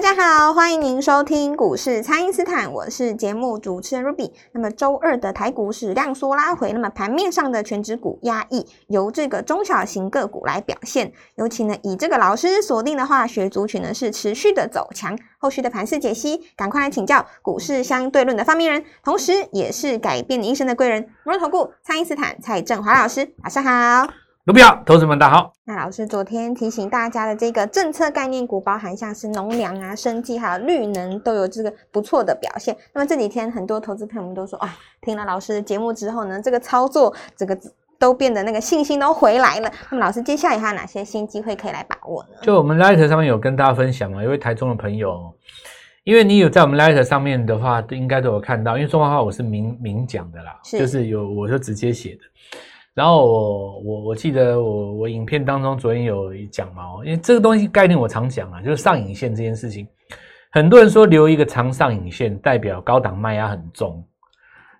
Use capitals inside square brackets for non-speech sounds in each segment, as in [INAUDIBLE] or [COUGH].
大家好，欢迎您收听股市蔡因斯坦，我是节目主持人 Ruby。那么周二的台股是量缩拉回，那么盘面上的全指股压抑，由这个中小型个股来表现。尤其呢，以这个老师锁定的化学族群呢，是持续的走强。后续的盘势解析，赶快来请教股市相对论的发明人，同时也是改变你一生的贵人——摩投顾蔡因斯坦蔡振华老师，晚上好。卢比好，投资们大家好。那老师昨天提醒大家的这个政策概念股，包含像是农粮啊、生技还有绿能，都有这个不错的表现。那么这几天很多投资朋友们都说，啊，听了老师的节目之后呢，这个操作这个都变得那个信心都回来了。那么老师接下来还有哪些新机会可以来把握呢？就我们 Light 上面有跟大家分享嘛，一位台中的朋友，因为你有在我们 Light 上面的话，应该都有看到，因为中华话我是明明讲的啦，就是有我就直接写的。然后我我我记得我我影片当中昨天有讲嘛，因为这个东西概念我常讲啊，就是上影线这件事情，很多人说留一个长上影线代表高档卖压很重，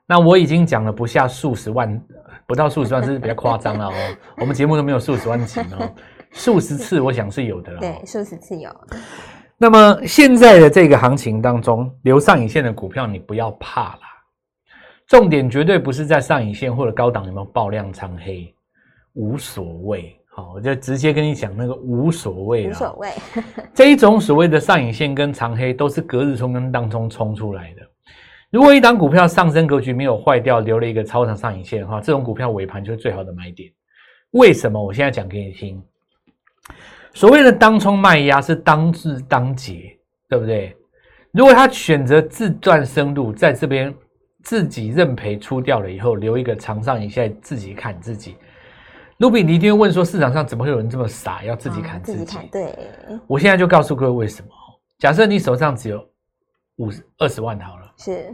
那我已经讲了不下数十万，不到数十万这是比较夸张了哦，[LAUGHS] 我们节目都没有数十万集哦，数十次我想是有的了，对，数十次有。那么现在的这个行情当中，留上影线的股票你不要怕了。重点绝对不是在上影线或者高档有没有爆量长黑，无所谓。好，我就直接跟你讲那个无所谓无所谓。[LAUGHS] [LAUGHS] 这一种所谓的上影线跟长黑都是隔日冲跟当中冲出来的。如果一档股票上升格局没有坏掉，留了一个超长上影线的话，这种股票尾盘就是最好的买点。为什么？我现在讲给你听。所谓的当冲卖压是当日当节，对不对？如果他选择自断生路，在这边。自己认赔出掉了以后，留一个长上影线，自己砍自己。卢比，你一定会问说，市场上怎么会有人这么傻，要自己砍自己？对，我现在就告诉各位为什么。假设你手上只有五十二十万好了，是，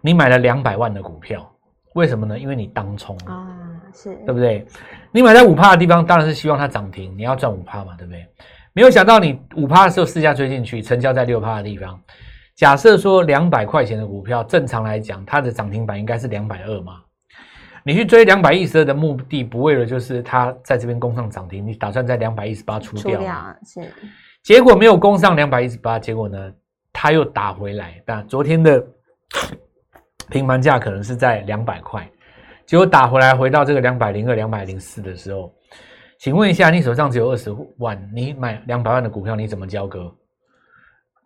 你买了两百万的股票，为什么呢？因为你当冲啊，是对不对？你买在五趴的地方，当然是希望它涨停，你要赚五趴嘛，对不对？没有想到你五趴的时候，市价追进去，成交在六趴的地方。假设说两百块钱的股票，正常来讲，它的涨停板应该是两百二嘛？你去追两百一十二的目的，不为了就是它在这边攻上涨停，你打算在两百一十八出掉？是。结果没有攻上两百一十八，结果呢，它又打回来。但昨天的平盘价可能是在两百块，结果打回来回到这个两百零二、两百零四的时候，请问一下，你手上只有二十万，你买两百万的股票，你怎么交割？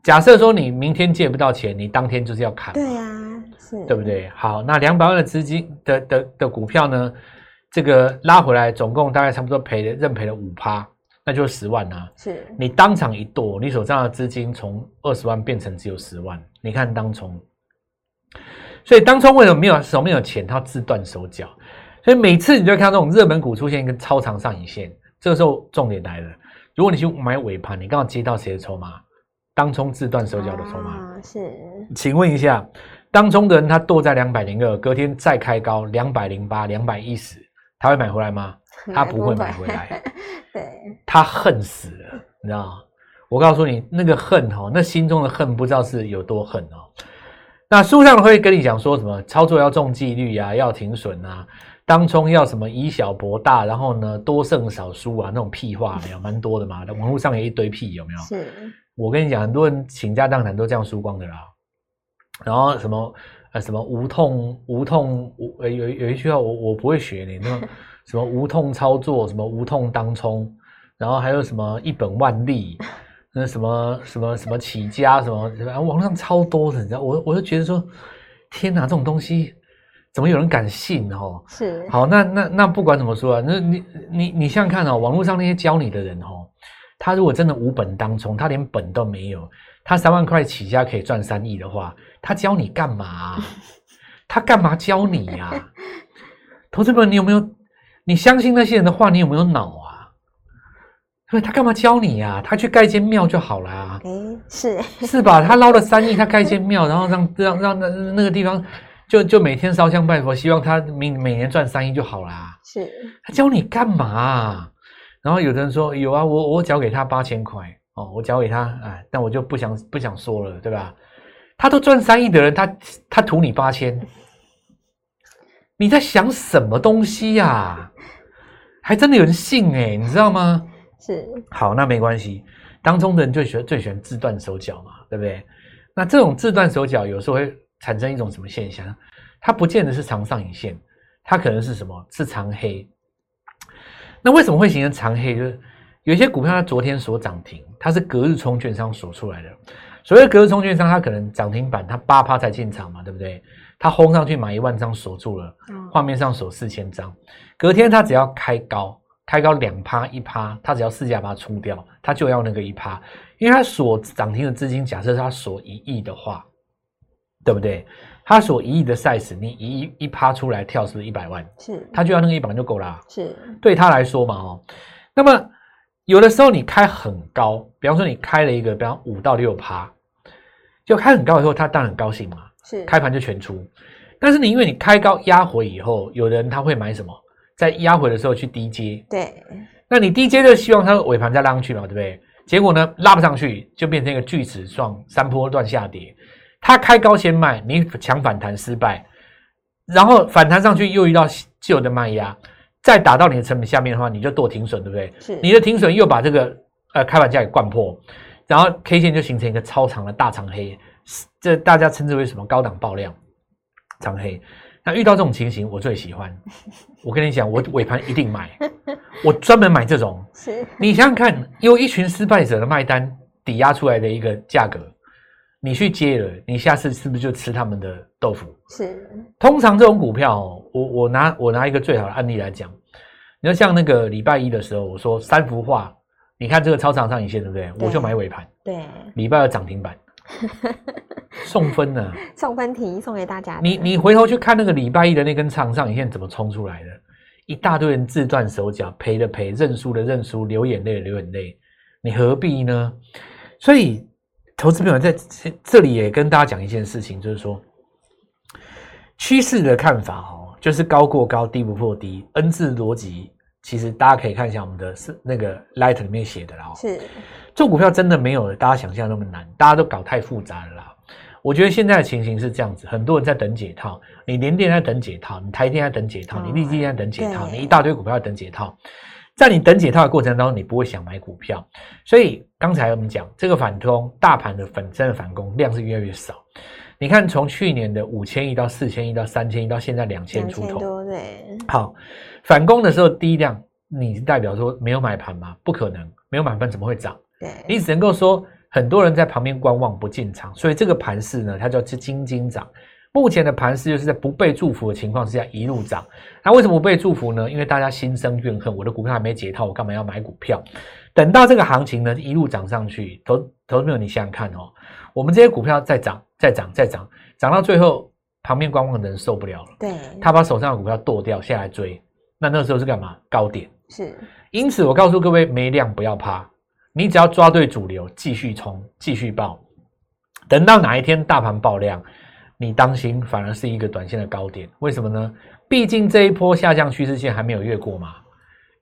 假设说你明天借不到钱，你当天就是要砍，对啊，是，对不对？好，那两百万的资金的的的股票呢？这个拉回来，总共大概差不多赔了认赔了五趴，那就是十万啊。是，你当场一剁，你手上的资金从二十万变成只有十万，你看当冲。所以当冲为什么没有手没有钱，他自断手脚？所以每次你就会看到这种热门股出现一个超长上影线，这个时候重点来了。如果你去买尾盘，你刚好接到谁的筹码？当冲自断手脚的筹码是，请问一下，当冲的人他剁在两百零二，隔天再开高两百零八、两百一十，他会买回来吗？他不会买回来，[LAUGHS] 对，他恨死了，你知道吗？我告诉你，那个恨哦，那心中的恨不知道是有多恨哦。那书上会跟你讲说什么操作要重纪律啊，要停损啊，当冲要什么以小博大，然后呢多胜少输啊，那种屁话没有蛮多的嘛，网络上有一堆屁，有没有？是。我跟你讲，很多人倾家荡产都这样输光的啦。然后什么呃什么无痛无痛无呃有有一句话我我不会学你那 [LAUGHS] 什么无痛操作什么无痛当冲，然后还有什么一本万利那什么什么什么起家什么网上超多的，你知道我我就觉得说天哪，这种东西怎么有人敢信哦？是好那那那不管怎么说啊，那你你你想想看哦，网络上那些教你的人哦。他如果真的无本当冲，他连本都没有，他三万块起家可以赚三亿的话，他教你干嘛？[LAUGHS] 他干嘛教你呀？投资们，你有没有？你相信那些人的话，你有没有脑啊？他干嘛教你呀？他去盖间庙就好了啊。哎，是是吧？他捞了三亿，他盖间庙，然后让让让那那个地方就就每天烧香拜佛，希望他每每年赚三亿就好啦。是他教你干嘛？然后有的人说有啊，我我交给他八千块哦，我交给他哎，但我就不想不想说了，对吧？他都赚三亿的人，他他图你八千，你在想什么东西呀？还真的有人信哎，你知道吗？是好，那没关系。当中的人最喜欢最喜欢自断手脚嘛，对不对？那这种自断手脚有时候会产生一种什么现象？它不见得是长上影线，它可能是什么？是长黑。那为什么会形成长黑？就是有一些股票它昨天所涨停，它是隔日冲券商锁出来的。所谓隔日冲券商，它可能涨停板它八趴才进场嘛，对不对？它轰上去买一万张锁住了，画面上锁四千张，隔天它只要开高。开高两趴一趴，它只要市价把它出掉，它就要那个一趴，因为它所涨停的资金，假设它锁一亿的话，对不对？他所一亿的 size，你一亿一趴出来跳，是不是一百万？是，他就要那个一百万就够啦。是，对他来说嘛，哦，那么有的时候你开很高，比方说你开了一个，比方五到六趴，就开很高以后，他当然很高兴嘛，是，开盘就全出。但是你因为你开高压回以后，有人他会买什么？在压回的时候去低接，对，那你低接就希望它尾盘再拉上去嘛，对不对？结果呢，拉不上去，就变成一个锯齿状山坡段下跌。它开高先卖，你抢反弹失败，然后反弹上去又遇到旧的卖压，再打到你的成本下面的话，你就剁停损，对不对？是，你的停损又把这个呃开盘价给灌破，然后 K 线就形成一个超长的大长黑，这大家称之为什么高档爆量长黑。那遇到这种情形，我最喜欢。我跟你讲，我尾盘一定买，我专门买这种。[LAUGHS] 是，你想想看，有一群失败者的卖单抵押出来的一个价格，你去接了，你下次是不是就吃他们的豆腐？是。通常这种股票，我我拿我拿一个最好的案例来讲，你要像那个礼拜一的时候，我说三幅画，你看这个超长上影线，对不对？我就买尾盘。对。礼拜二涨停板。[LAUGHS] 送分呢？送分题送给大家。你你回头去看那个礼拜一的那根长上影线怎么冲出来的？一大堆人自断手脚，赔的赔，认输的认输，流眼泪流眼泪，你何必呢？所以，投资朋友在这里也跟大家讲一件事情，就是说，趋势的看法哦，就是高过高，低不破低，N 字逻辑，其实大家可以看一下我们的是那个 Light 里面写的啦。是。做股票真的没有大家想象那么难，大家都搞太复杂了啦。我觉得现在的情形是这样子，很多人在等解套，你连电在等解套，你台电在等解套，你立基在等解套，你一大堆股票在等解套。在你等解套的过程当中，你不会想买股票。所以刚才我们讲这个反攻，大盘的粉身的反攻量是越来越少。你看从去年的五千亿到四千亿到三千亿到现在两千出头，对。好，反攻的时候低量，你代表说没有买盘吗？不可能，没有买盘怎么会涨？对你只能够说很多人在旁边观望不进场，所以这个盘势呢，它叫是金金涨。目前的盘势就是在不被祝福的情况之下一路涨。那为什么不被祝福呢？因为大家心生怨恨，我的股票还没解套，我干嘛要买股票？等到这个行情呢一路涨上去，投投资朋友你想想看哦，我们这些股票在涨在涨在涨，涨到最后旁边观望的人受不了了，对，他把手上的股票剁掉下来追，那那时候是干嘛？高点是。因此我告诉各位，没量不要怕。你只要抓对主流，继续冲，继续爆，等到哪一天大盘爆量，你当心反而是一个短线的高点。为什么呢？毕竟这一波下降趋势线还没有越过嘛，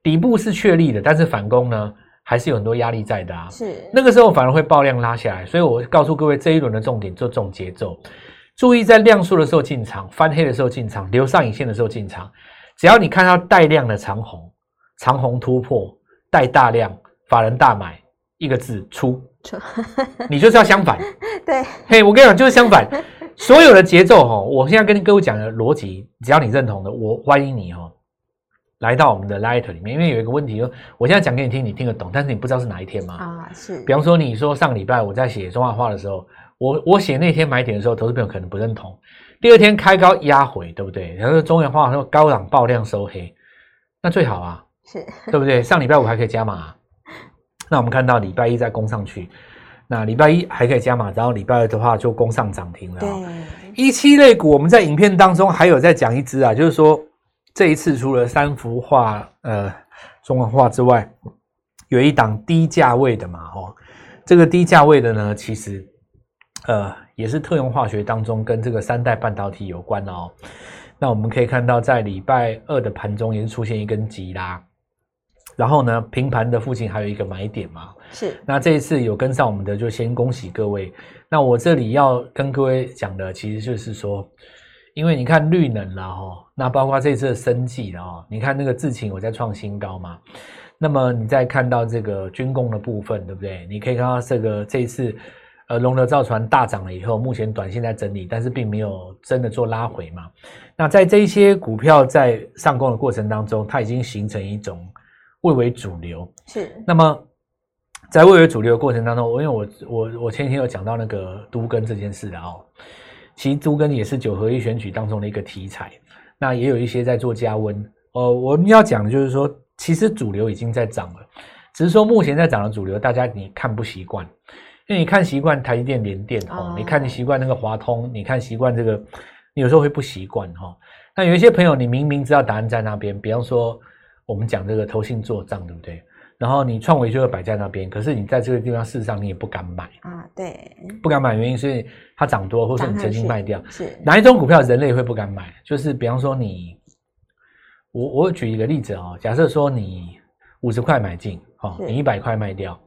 底部是确立的，但是反攻呢，还是有很多压力在的啊。是那个时候反而会爆量拉下来，所以我告诉各位，这一轮的重点就这种节奏，注意在量缩的时候进场，翻黑的时候进场，留上影线的时候进场。只要你看到带量的长红，长红突破带大量，法人大买。一个字出，[LAUGHS] 你就是要相反。对，嘿，我跟你讲，就是相反。[LAUGHS] 所有的节奏哈，我现在跟各位讲的逻辑，只要你认同的，我欢迎你哦，来到我们的 Light 里面。因为有一个问题，我现在讲给你听，你听得懂，但是你不知道是哪一天吗？啊，是。比方说，你说上个礼拜我在写中华话的时候，我我写那天买点的时候，投资朋友可能不认同。第二天开高压回，对不对？然后中原话说高档爆量收黑，那最好啊，是 [LAUGHS] 对不对？上礼拜五还可以加码。那我们看到礼拜一再攻上去，那礼拜一还可以加码，然后礼拜二的话就攻上涨停了。对，一期类股我们在影片当中还有在讲一支啊，就是说这一次除了三幅画、呃中文画之外，有一档低价位的嘛，哦，这个低价位的呢，其实呃也是特用化学当中跟这个三代半导体有关的哦。那我们可以看到，在礼拜二的盘中也是出现一根急拉，然后呢，平盘的附近还有一个买点嘛。是。那这一次有跟上我们的，就先恭喜各位。那我这里要跟各位讲的，其实就是说，因为你看绿能啦，哈，那包括这次的生计的哦，你看那个智勤我在创新高嘛。那么你再看到这个军工的部分，对不对？你可以看到这个这一次，呃，龙德造船大涨了以后，目前短线在整理，但是并没有真的做拉回嘛。那在这一些股票在上攻的过程当中，它已经形成一种蔚为主流。是。那么在蔚为主流的过程当中，我因为我我我前几天有讲到那个都根这件事的哦，其实都根也是九合一选举当中的一个题材。那也有一些在做加温。呃，我们要讲的就是说，其实主流已经在涨了，只是说目前在涨的主流，大家你看不习惯，因为你看习惯台积电、联电哦，你看你习惯那个华通，你看习惯这个。你有时候会不习惯哈，那有一些朋友，你明明知道答案在那边，比方说我们讲这个投信做账，对不对？然后你创维就会摆在那边，可是你在这个地方事实上你也不敢买啊，对，不敢买原因是它涨多，或者你曾经卖掉，是哪一种股票人类会不敢买？就是比方说你，我我举一个例子啊，假设说你五十块买进，哦，你一百块卖掉，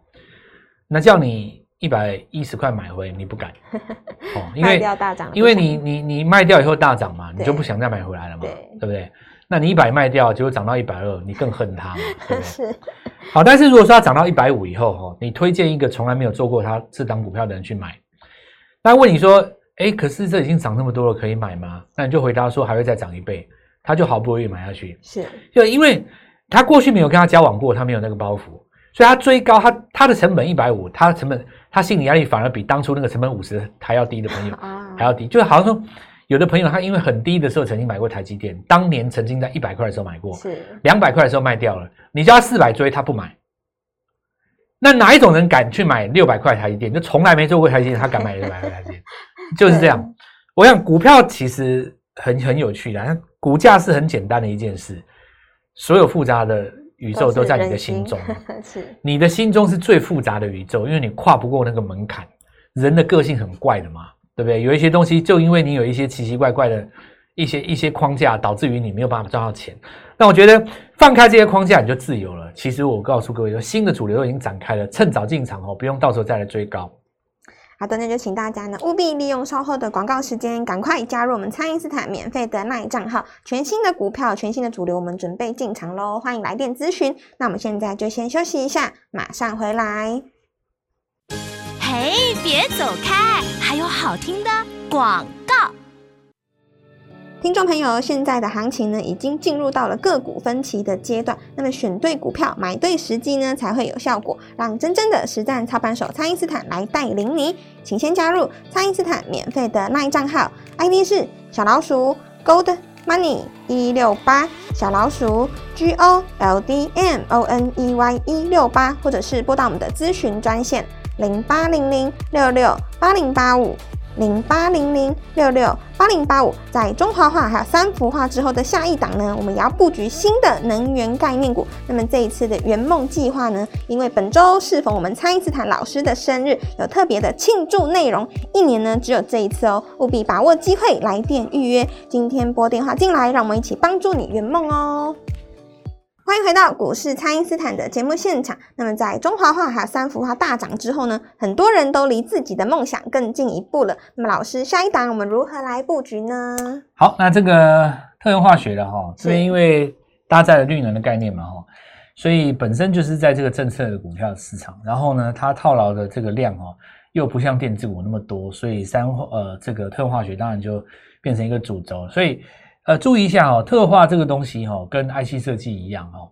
那叫你。一百一十块买回，你不敢 [LAUGHS] 哦，因为大涨，因为你你你卖掉以后大涨嘛，你就不想再买回来了嘛，对不对？那你一百卖掉，结果涨到一百二，你更恨它嘛，对不对？[LAUGHS] 是。好，但是如果说它涨到一百五以后，哈，你推荐一个从来没有做过它这档股票的人去买，那问你说，哎，可是这已经涨那么多了，可以买吗？那你就回答说还会再涨一倍，他就好不容易买下去，是，就因为他过去没有跟他交往过，他没有那个包袱，所以他追高，他他的成本一百五，他的成本。他心理压力反而比当初那个成本五十还要低的朋友还要低，就好像说有的朋友他因为很低的时候曾经买过台积电，当年曾经在一百块的时候买过，是两百块的时候卖掉了，你叫他四百追他不买，那哪一种人敢去买六百块台积电？就从来没做过台积电，他敢买六百块台积电，[LAUGHS] 就是这样。我想股票其实很很有趣的，股价是很简单的一件事，所有复杂的。宇宙都在你的心中，[LAUGHS] 是你的心中是最复杂的宇宙，因为你跨不过那个门槛。人的个性很怪的嘛，对不对？有一些东西，就因为你有一些奇奇怪怪的一些一些框架，导致于你没有办法赚到钱。那我觉得放开这些框架，你就自由了。其实我告诉各位说，新的主流已经展开了，趁早进场哦，不用到时候再来追高。好的，那就请大家呢务必利用稍后的广告时间，赶快加入我们蔡因斯坦免费的那账号。全新的股票，全新的主流，我们准备进场喽！欢迎来电咨询。那我们现在就先休息一下，马上回来。哎，别走开，还有好听的广告。听众朋友，现在的行情呢，已经进入到了个股分歧的阶段。那么选对股票，买对时机呢，才会有效果，让真正的实战操盘手蔡因斯坦来带领你。请先加入蔡因斯坦免费的那一账号，ID 是小老鼠 Gold Money 一六八，小老鼠 G O L D M O N E Y 一六八，或者是拨到我们的咨询专线零八零零六六八零八五。零八零零六六八零八五，在中华化还有三幅画之后的下一档呢，我们也要布局新的能源概念股。那么这一次的圆梦计划呢，因为本周适逢我们蔡因斯坦老师的生日，有特别的庆祝内容。一年呢只有这一次哦，务必把握机会来电预约。今天拨电话进来，让我们一起帮助你圆梦哦。欢迎回到股市，蔡因斯坦的节目现场。那么，在中华化还有三幅画大涨之后呢，很多人都离自己的梦想更进一步了。那么，老师，下一档我们如何来布局呢？好，那这个特用化学的哈，这边因为搭载了绿能的概念嘛哈，所以本身就是在这个政策的股票市场。然后呢，它套牢的这个量哈，又不像电子股那么多，所以三呃这个特用化学当然就变成一个主轴，所以。呃，注意一下哦，特化这个东西哦，跟 IC 设计一样哦，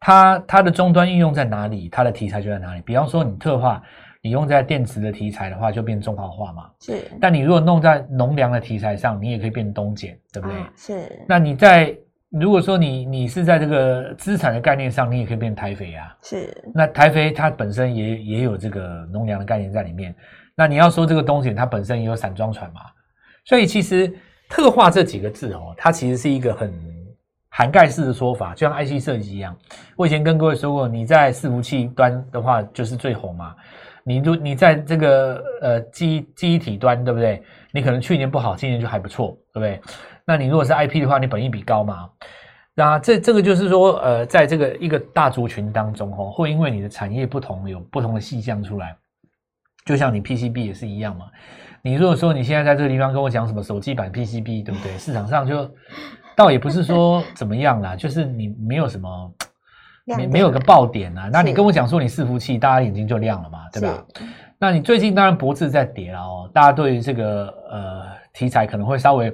它它的终端应用在哪里，它的题材就在哪里。比方说，你特化，你用在电池的题材的话，就变中华化嘛。是。但你如果弄在农粮的题材上，你也可以变东碱，对不对？是。那你在如果说你你是在这个资产的概念上，你也可以变台肥啊。是。那台肥它本身也也有这个农粮的概念在里面。那你要说这个东碱，它本身也有散装船嘛。所以其实。特化这几个字哦，它其实是一个很涵盖式的说法，就像 IC 设计一样。我以前跟各位说过，你在伺服器端的话就是最红嘛。你如你在这个呃记记忆体端，对不对？你可能去年不好，今年就还不错，对不对？那你如果是 IP 的话，你本益比高嘛？那这这个就是说，呃，在这个一个大族群当中，哦，会因为你的产业不同，有不同的细项出来。就像你 PCB 也是一样嘛。你如果说你现在在这个地方跟我讲什么手机版 PCB，对不对？市场上就 [LAUGHS] 倒也不是说怎么样啦，就是你没有什么。没没有个爆点啊？那你跟我讲说你伺服器，大家眼睛就亮了嘛，对吧？那你最近当然脖子在跌了哦，大家对于这个呃题材可能会稍微。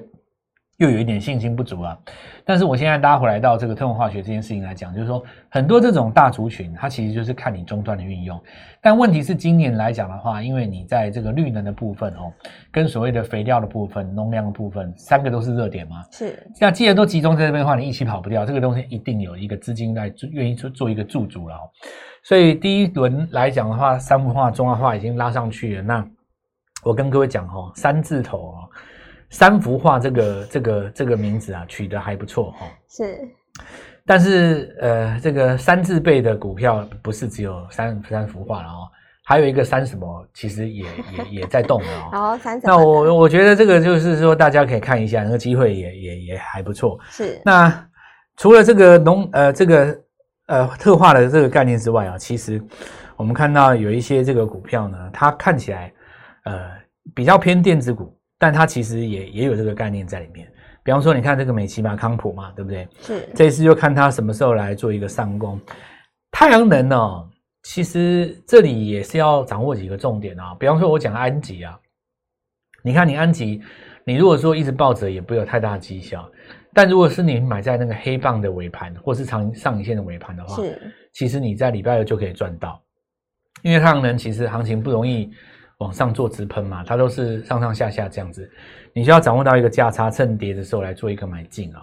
又有一点信心不足啊，但是我现在拉回来到这个特用化学这件事情来讲，就是说很多这种大族群，它其实就是看你终端的运用。但问题是今年来讲的话，因为你在这个绿能的部分哦，跟所谓的肥料的部分、农粮的部分，三个都是热点嘛。是。那既然都集中在这边的话，你一起跑不掉，这个东西一定有一个资金在愿意做做一个驻足了。所以第一轮来讲的话，三氟化、中化化已经拉上去了。那我跟各位讲哦，三字头哦。三幅画这个这个这个名字啊，取得还不错哈。是，但是呃，这个三字辈的股票不是只有三三幅画了哦，还有一个三什么，其实也 [LAUGHS] 也也在动的哦。好，三那我我觉得这个就是说，大家可以看一下，那个机会也也也还不错。是。那除了这个农呃这个呃特化的这个概念之外啊，其实我们看到有一些这个股票呢，它看起来呃比较偏电子股。但它其实也也有这个概念在里面，比方说，你看这个美琪嘛、康普嘛，对不对？是。这次就看它什么时候来做一个上攻。太阳能呢，其实这里也是要掌握几个重点啊。比方说，我讲安吉啊，你看你安吉，你如果说一直抱着，也不会有太大的绩效。但如果是你买在那个黑棒的尾盘，或是长上影线的尾盘的话，是。其实你在礼拜二就可以赚到，因为太阳能其实行情不容易。往上做直喷嘛，它都是上上下下这样子，你需要掌握到一个价差，趁跌的时候来做一个买进啊。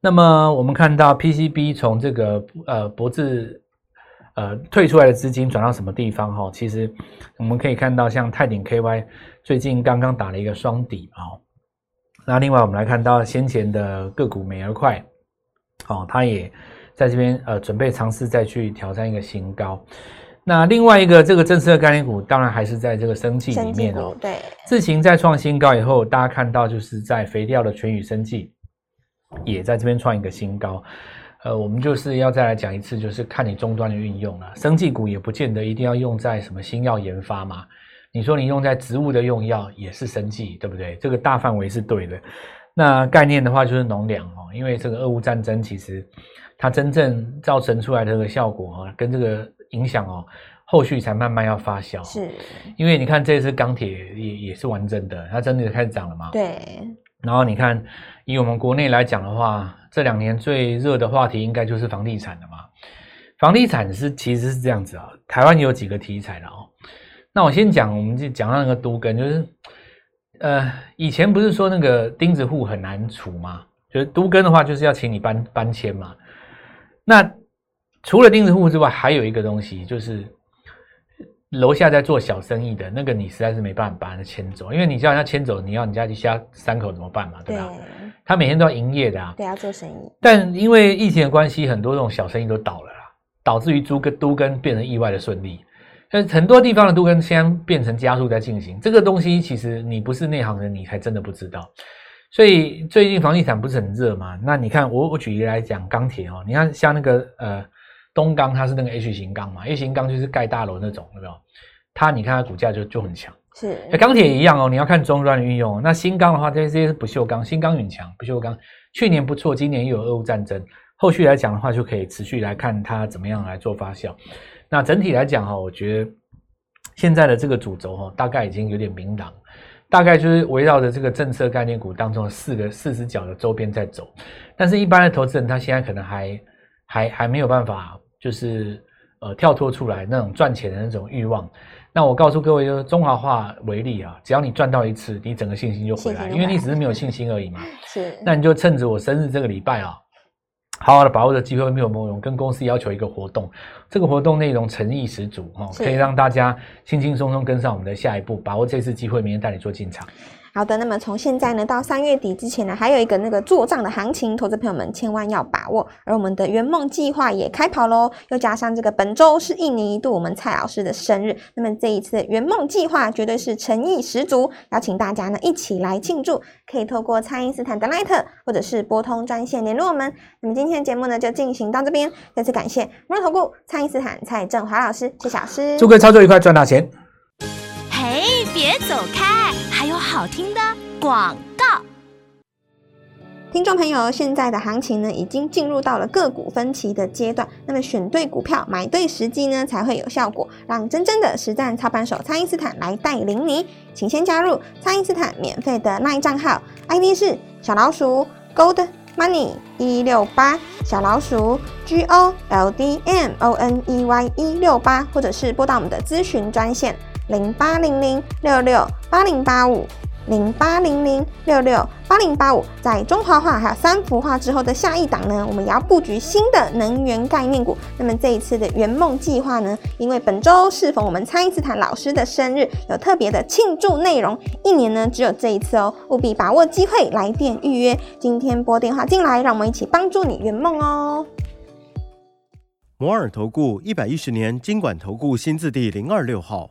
那么我们看到 PCB 从这个呃脖子呃退出来的资金转到什么地方哈？其实我们可以看到，像泰鼎 KY 最近刚刚打了一个双底啊。那另外我们来看到先前的个股美而快，哦，它也在这边呃准备尝试再去挑战一个新高。那另外一个这个政策的概念股，当然还是在这个生计里面哦。对，自行在创新高以后，大家看到就是在肥料的全宇生计，也在这边创一个新高。呃，我们就是要再来讲一次，就是看你终端的运用了。生技股也不见得一定要用在什么新药研发嘛。你说你用在植物的用药也是生技，对不对？这个大范围是对的。那概念的话就是农粮哦，因为这个俄乌战争其实它真正造成出来的这个效果啊，跟这个。影响哦，后续才慢慢要发酵。是，因为你看这次钢铁也也是完整的，它真的开始涨了嘛？对。然后你看，以我们国内来讲的话，这两年最热的话题应该就是房地产了嘛。房地产是其实是这样子啊，台湾有几个题材的哦。那我先讲，我们就讲到那个都根，就是呃，以前不是说那个钉子户很难除吗？就是都根的话，就是要请你搬搬迁嘛。那除了钉子户之外，还有一个东西，就是楼下在做小生意的那个，你实在是没办法把他牵走，因为你叫人家牵走，你要你家底下三口怎么办嘛，对吧？他每天都要营业的啊，对，要做生意。但因为疫情的关系，很多这种小生意都倒了啦，导致于租跟都跟变成意外的顺利。但很多地方的都跟现在变成加速在进行，这个东西其实你不是内行人，你还真的不知道。所以最近房地产不是很热嘛？那你看我我举例来讲，钢铁哦，你看像那个呃。东钢它是那个 H 型钢嘛，H 型钢就是盖大楼那种，有没有？它你看它股价就就很强。是，钢铁也一样哦，你要看中端的运用。那新钢的话，这些是不锈钢，新钢很强，不锈钢去年不错，今年又有俄乌战争，后续来讲的话就可以持续来看它怎么样来做发酵。那整体来讲哈，我觉得现在的这个主轴哈，大概已经有点明朗，大概就是围绕着这个政策概念股当中的四个四十角的周边在走。但是，一般的投资人他现在可能还还还没有办法。就是呃跳脱出来那种赚钱的那种欲望，那我告诉各位，就是中华化为例啊，只要你赚到一次，你整个信心就回来，因为你只是没有信心而已嘛。[LAUGHS] 是，那你就趁着我生日这个礼拜啊，好好的把握的机会，没有梦用，跟公司要求一个活动，这个活动内容诚意十足哈，可以让大家轻轻松松跟上我们的下一步，把握这次机会，明天带你做进场。好的，那么从现在呢到三月底之前呢，还有一个那个做账的行情，投资朋友们千万要把握。而我们的圆梦计划也开跑喽，又加上这个本周是一年一度我们蔡老师的生日，那么这一次的圆梦计划绝对是诚意十足，邀请大家呢一起来庆祝，可以透过蔡因斯坦的 Light 或者是拨通专线联络我们。那么今天的节目呢就进行到这边，再次感谢摩投顾蔡因斯坦蔡振华老师，谢老师，祝各位操作愉快，赚大钱。嘿，别走开，好听的广告。听众朋友，现在的行情呢，已经进入到了个股分歧的阶段。那么选对股票，买对时机呢，才会有效果，让真正的实战操盘手蔡因斯坦来带领你。请先加入蔡因斯坦免费的 LINE 账号，ID 是小老鼠 Gold Money 一六八，小老鼠 G O L D M O N E Y 一六八，或者是拨到我们的咨询专线零八零零六六八零八五。零八零零六六八零八五，在中华化还有三幅画之后的下一档呢，我们也要布局新的能源概念股。那么这一次的圆梦计划呢，因为本周适逢我们蔡因斯坦老师的生日，有特别的庆祝内容。一年呢只有这一次哦，务必把握机会来电预约。今天拨电话进来，让我们一起帮助你圆梦哦。摩尔投顾一百一十年经管投顾新字第零二六号。